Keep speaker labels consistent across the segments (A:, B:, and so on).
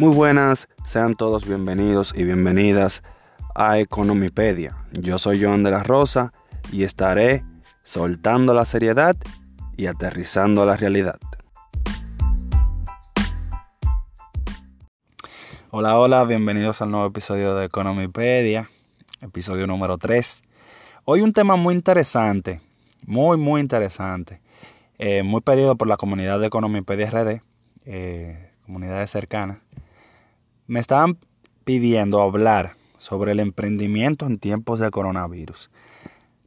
A: Muy buenas, sean todos bienvenidos y bienvenidas a Economipedia. Yo soy Joan de la Rosa y estaré soltando la seriedad y aterrizando la realidad. Hola, hola, bienvenidos al nuevo episodio de Economipedia, episodio número 3. Hoy un tema muy interesante, muy, muy interesante, eh, muy pedido por la comunidad de Economipedia RD, eh, comunidades cercanas me estaban pidiendo hablar sobre el emprendimiento en tiempos de coronavirus.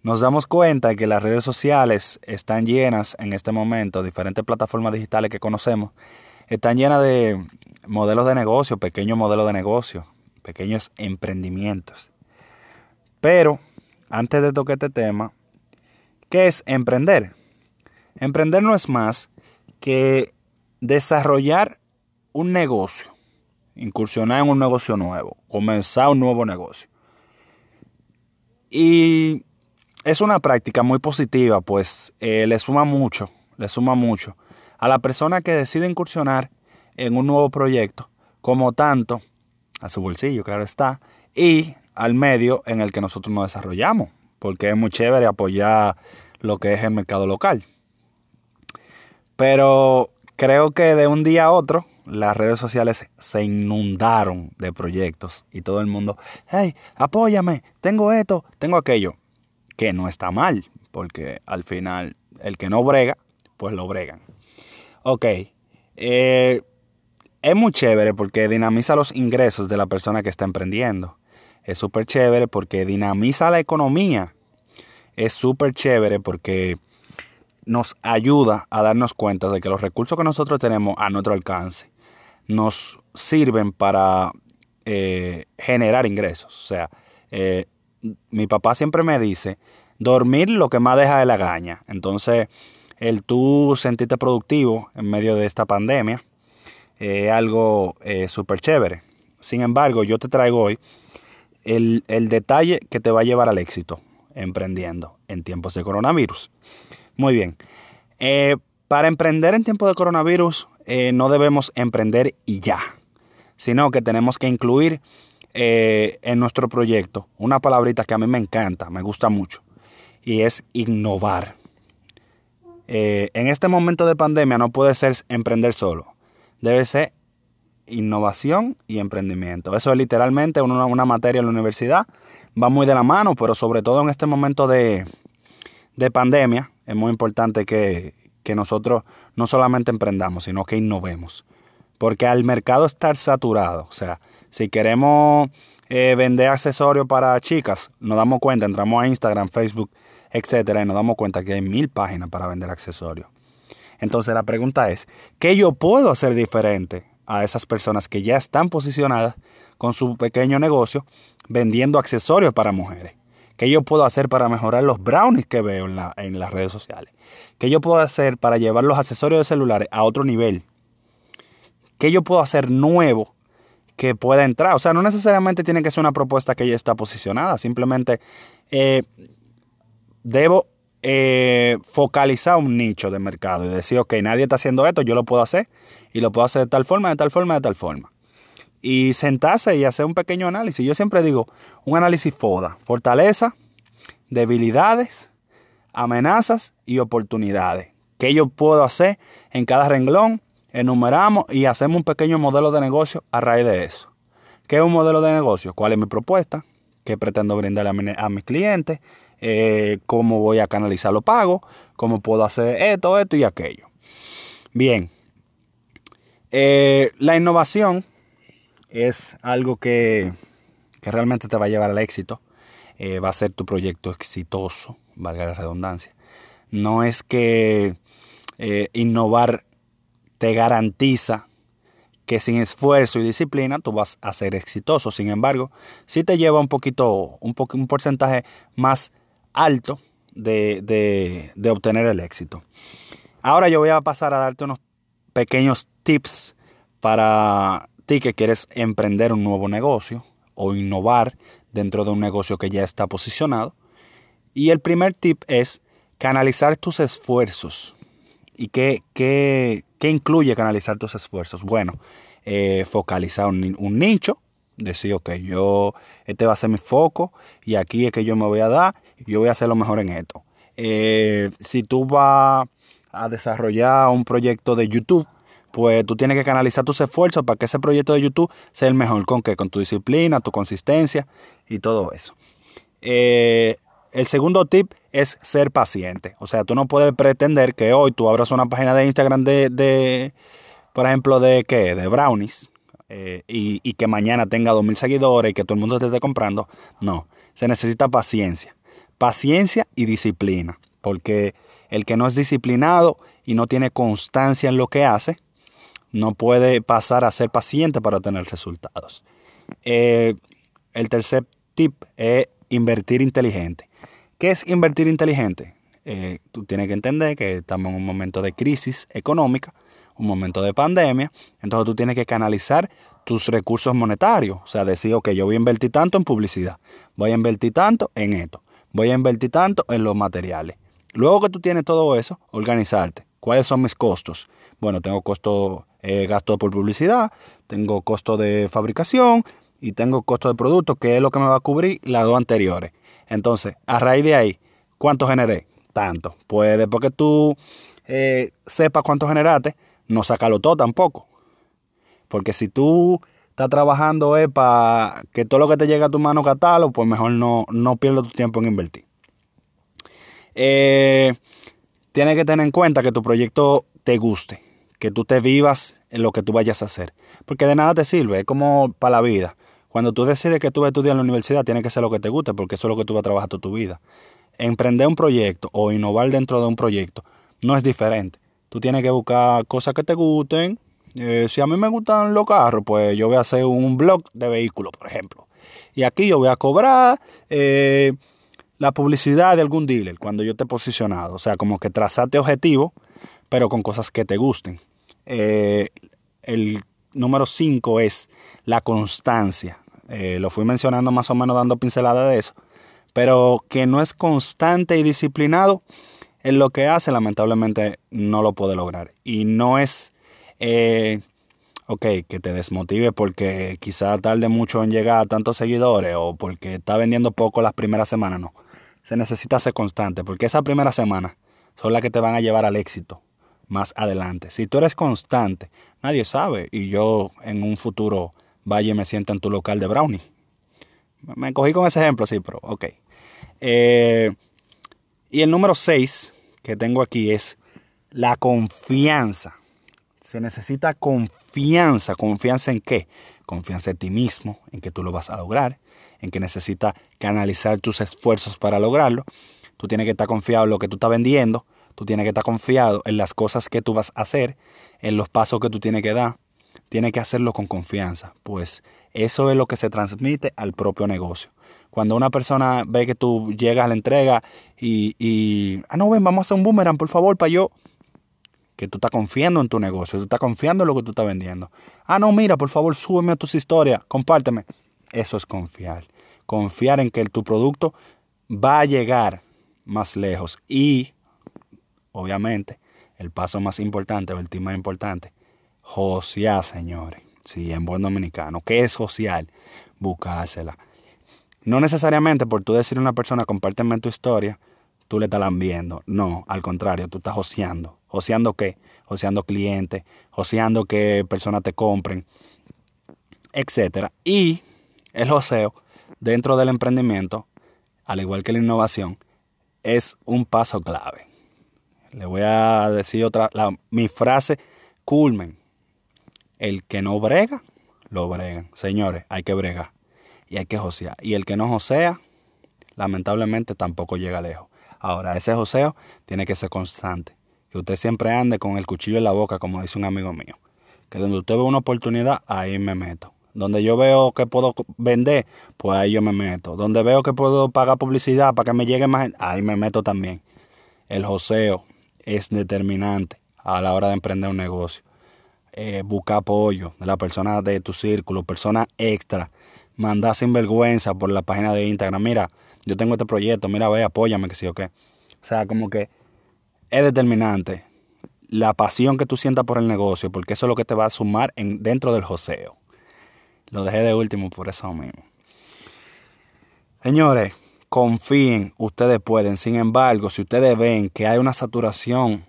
A: Nos damos cuenta de que las redes sociales están llenas en este momento, diferentes plataformas digitales que conocemos, están llenas de modelos de negocio, pequeños modelos de negocio, pequeños emprendimientos. Pero, antes de tocar este tema, ¿qué es emprender? Emprender no es más que desarrollar un negocio incursionar en un negocio nuevo, comenzar un nuevo negocio. Y es una práctica muy positiva, pues eh, le suma mucho, le suma mucho a la persona que decide incursionar en un nuevo proyecto, como tanto a su bolsillo, claro está, y al medio en el que nosotros nos desarrollamos, porque es muy chévere apoyar lo que es el mercado local. Pero creo que de un día a otro las redes sociales se inundaron de proyectos y todo el mundo, hey, apóyame, tengo esto, tengo aquello, que no está mal, porque al final el que no brega, pues lo bregan. Ok, eh, es muy chévere porque dinamiza los ingresos de la persona que está emprendiendo. Es súper chévere porque dinamiza la economía. Es súper chévere porque nos ayuda a darnos cuenta de que los recursos que nosotros tenemos a nuestro alcance nos sirven para eh, generar ingresos. O sea, eh, mi papá siempre me dice, dormir lo que más deja de la gaña. Entonces, el tú sentirte productivo en medio de esta pandemia es algo eh, súper chévere. Sin embargo, yo te traigo hoy el, el, detalle que te va a llevar al éxito emprendiendo en tiempos de coronavirus. Muy bien. para emprender en tiempos de coronavirus eh, no debemos emprender y ya, sino que tenemos que incluir eh, en nuestro proyecto una palabrita que a mí me encanta, me gusta mucho, y es innovar. Eh, en este momento de pandemia no puede ser emprender solo, debe ser innovación y emprendimiento. Eso es literalmente una, una materia en la universidad, va muy de la mano, pero sobre todo en este momento de, de pandemia es muy importante que, que nosotros no solamente emprendamos, sino que innovemos. Porque al mercado estar saturado, o sea, si queremos eh, vender accesorios para chicas, nos damos cuenta, entramos a Instagram, Facebook, etcétera, y nos damos cuenta que hay mil páginas para vender accesorios. Entonces la pregunta es, ¿qué yo puedo hacer diferente a esas personas que ya están posicionadas con su pequeño negocio vendiendo accesorios para mujeres? ¿Qué yo puedo hacer para mejorar los brownies que veo en, la, en las redes sociales? ¿Qué yo puedo hacer para llevar los accesorios de celulares a otro nivel? ¿Qué yo puedo hacer nuevo que pueda entrar? O sea, no necesariamente tiene que ser una propuesta que ya está posicionada. Simplemente eh, debo eh, focalizar un nicho de mercado y decir, ok, nadie está haciendo esto, yo lo puedo hacer y lo puedo hacer de tal forma, de tal forma, de tal forma y sentarse y hacer un pequeño análisis. Yo siempre digo, un análisis FODA, fortaleza, debilidades, amenazas y oportunidades. ¿Qué yo puedo hacer en cada renglón? Enumeramos y hacemos un pequeño modelo de negocio a raíz de eso. ¿Qué es un modelo de negocio? ¿Cuál es mi propuesta? ¿Qué pretendo brindarle a, mis clientes? Eh, ¿Cómo voy a canalizar los pagos? ¿Cómo puedo hacer esto, esto y aquello? Bien. Eh, la innovación es algo que, realmente te va a llevar al éxito. Eh, va a ser tu proyecto exitoso, valga la redundancia. No es que eh, innovar te garantiza que sin esfuerzo y disciplina tú vas a ser exitoso. Sin embargo, sí te lleva un poquito, un, un porcentaje más alto de, de obtener el éxito. Ahora yo voy a pasar a darte unos pequeños tips para ti que quieres emprender un nuevo negocio o innovar dentro de un negocio que ya está posicionado. Y el primer tip es canalizar tus esfuerzos. ¿Y qué, qué, qué incluye canalizar tus esfuerzos? Bueno, eh, focalizar un, un nicho, decir, ok, yo, este va a ser mi foco y aquí es que yo me voy a dar yo voy a hacer lo mejor en esto. Eh, si tú vas a desarrollar un proyecto de YouTube, pues tú tienes que canalizar tus esfuerzos para que ese proyecto de YouTube sea el mejor. ¿Con qué? Con tu disciplina, tu consistencia y todo eso. Eh, el segundo tip es ser paciente. O sea, tú no puedes pretender que hoy tú abras una página de Instagram de, por ejemplo, de qué? De brownies. Eh, y, y, que mañana tenga 2.000 seguidores y que todo el mundo te esté comprando. No, se necesita paciencia. Paciencia y disciplina. Porque el que no es disciplinado y no tiene constancia en lo que hace, no puede pasar a ser paciente para obtener resultados. Eh, el tercer tip es invertir inteligente. ¿Qué es invertir inteligente? Eh, tú tienes que entender que estamos en un momento de crisis económica, un momento de pandemia, entonces tú tienes que canalizar tus recursos monetarios, o sea, decir, ok, yo voy a invertir tanto en publicidad, voy a invertir tanto en esto, voy a invertir tanto en los materiales. Luego que tú tienes todo eso, organizarte. ¿Cuáles son mis costos? Bueno, tengo costo, eh, gasto por publicidad, tengo costo de fabricación y tengo costo de producto, que es lo que me va a cubrir las dos anteriores. Entonces, a raíz de ahí, ¿cuánto generé? Tanto. Pues después que tú eh, sepas cuánto generaste, no sacarlo todo tampoco. Porque si tú estás trabajando es para que todo lo que te llegue a tu mano catálogo, pues mejor no, no pierdas tu tiempo en invertir. Eh, tienes que tener en cuenta que tu proyecto te guste, que tú te vivas en lo que tú vayas a hacer. Porque de nada te sirve, es como para la vida. Cuando tú decides que tú vas a estudiar en la universidad, tiene que ser lo que te guste, porque eso es lo que tú vas a trabajar toda tu vida. Emprender un proyecto o innovar dentro de un proyecto no es diferente. Tú tienes que buscar cosas que te gusten. Eh, si a mí me gustan los carros, pues yo voy a hacer un blog de vehículos, por ejemplo. Y aquí yo voy a cobrar eh, la publicidad de algún dealer cuando yo he posicionado. O sea, como que trazate objetivo, pero con cosas que te gusten. Eh, el número 5 es la constancia. Eh, lo fui mencionando más o menos dando pinceladas de eso. Pero que no es constante y disciplinado en lo que hace, lamentablemente no lo puede lograr. Y no es, eh, que te desmotive porque quizá tarde mucho en llegar a tantos seguidores o porque está vendiendo poco las primeras semanas, no. Se necesita ser constante porque esas primeras semanas son las que te van a llevar al éxito más adelante. Si tú eres constante, nadie sabe. Y yo en un futuro vaya y me sienta en tu local de brownie. Me cogí con ese ejemplo, sí, pero ok. Eh, y el número 6 que tengo aquí es la confianza. Se necesita confianza. ¿Confianza en qué? Confianza en ti mismo, en que tú lo vas a lograr, en que necesitas canalizar tus esfuerzos para lograrlo. Tú tienes que estar confiado en lo que tú estás vendiendo, Tú tienes que estar confiado en las cosas que tú vas a hacer, en los pasos que tú tienes que dar. Tienes que hacerlo con confianza, pues eso es lo que se transmite al propio negocio. Cuando una persona ve que tú llegas a la entrega y, y ah, no, ven, vamos a hacer un boomerang, por favor, para yo, que tú estás confiando en tu negocio, tú estás confiando en lo que tú estás vendiendo. Ah, no, mira, por favor, súbeme a tus historias, compárteme. Eso es confiar. Confiar en que tu producto va a llegar más lejos y obviamente, el paso más importante o el más importante, josear, señores. Sí, en buen dominicano. ¿Qué es josear? Buscársela. No necesariamente por tú decirle a una persona, compárteme tu historia, tú le estás viendo. No, al contrario, tú estás joseando. ¿Joseando qué? Joseando clientes, joseando que personas te compren, etc. Y el joseo dentro del emprendimiento, al igual que la innovación, es un paso clave. Le voy a decir otra, mi frase culmen. El que no brega, lo bregan. Señores, hay que bregar y hay que josear. Y el que no josea, lamentablemente tampoco llega lejos. Ahora, ese joseo tiene que ser constante. Que usted siempre ande con el cuchillo en la boca, como dice un amigo mío. Que donde usted ve una oportunidad, ahí me meto. Donde yo veo que puedo vender, pues ahí yo me meto. Donde veo que puedo pagar publicidad para que me llegue más, ahí me meto también. El joseo, es determinante a la hora de emprender un negocio. Eh, busca apoyo de la persona de tu círculo, persona extra. Manda sin vergüenza por la página de Instagram. Mira, yo tengo este proyecto, mira, ve, apóyame, que sí o qué. O sea, como que es determinante. la pasión que tú sientas por el negocio, porque eso es lo que te va a sumar en, dentro del joseo. Lo dejé de último por eso mismo. Señores, confíen, ustedes pueden. Sin embargo, si ustedes ven que hay una saturación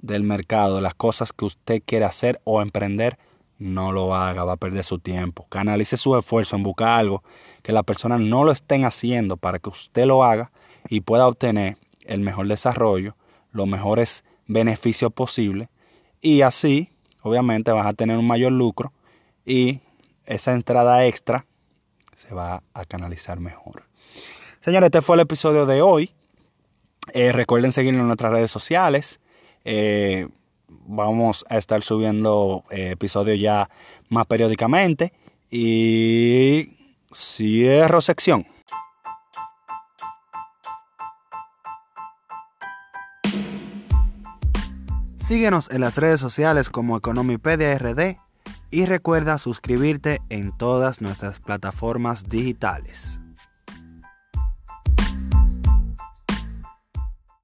A: del mercado, de las cosas que usted quiere hacer o emprender, no lo haga, va a perder su tiempo. Canalice su esfuerzo en buscar algo que las personas no lo estén haciendo para que usted lo haga y pueda obtener el mejor desarrollo, los mejores beneficios posibles y así, obviamente, vas a tener un mayor lucro y esa entrada extra se va a canalizar mejor. Señores, este fue el episodio de hoy. Eh, recuerden seguirnos en nuestras redes sociales. Eh, vamos a estar subiendo eh, episodios ya más periódicamente. Y cierro sección. Síguenos en las redes sociales como Economipedia RD y recuerda suscribirte en todas nuestras plataformas digitales.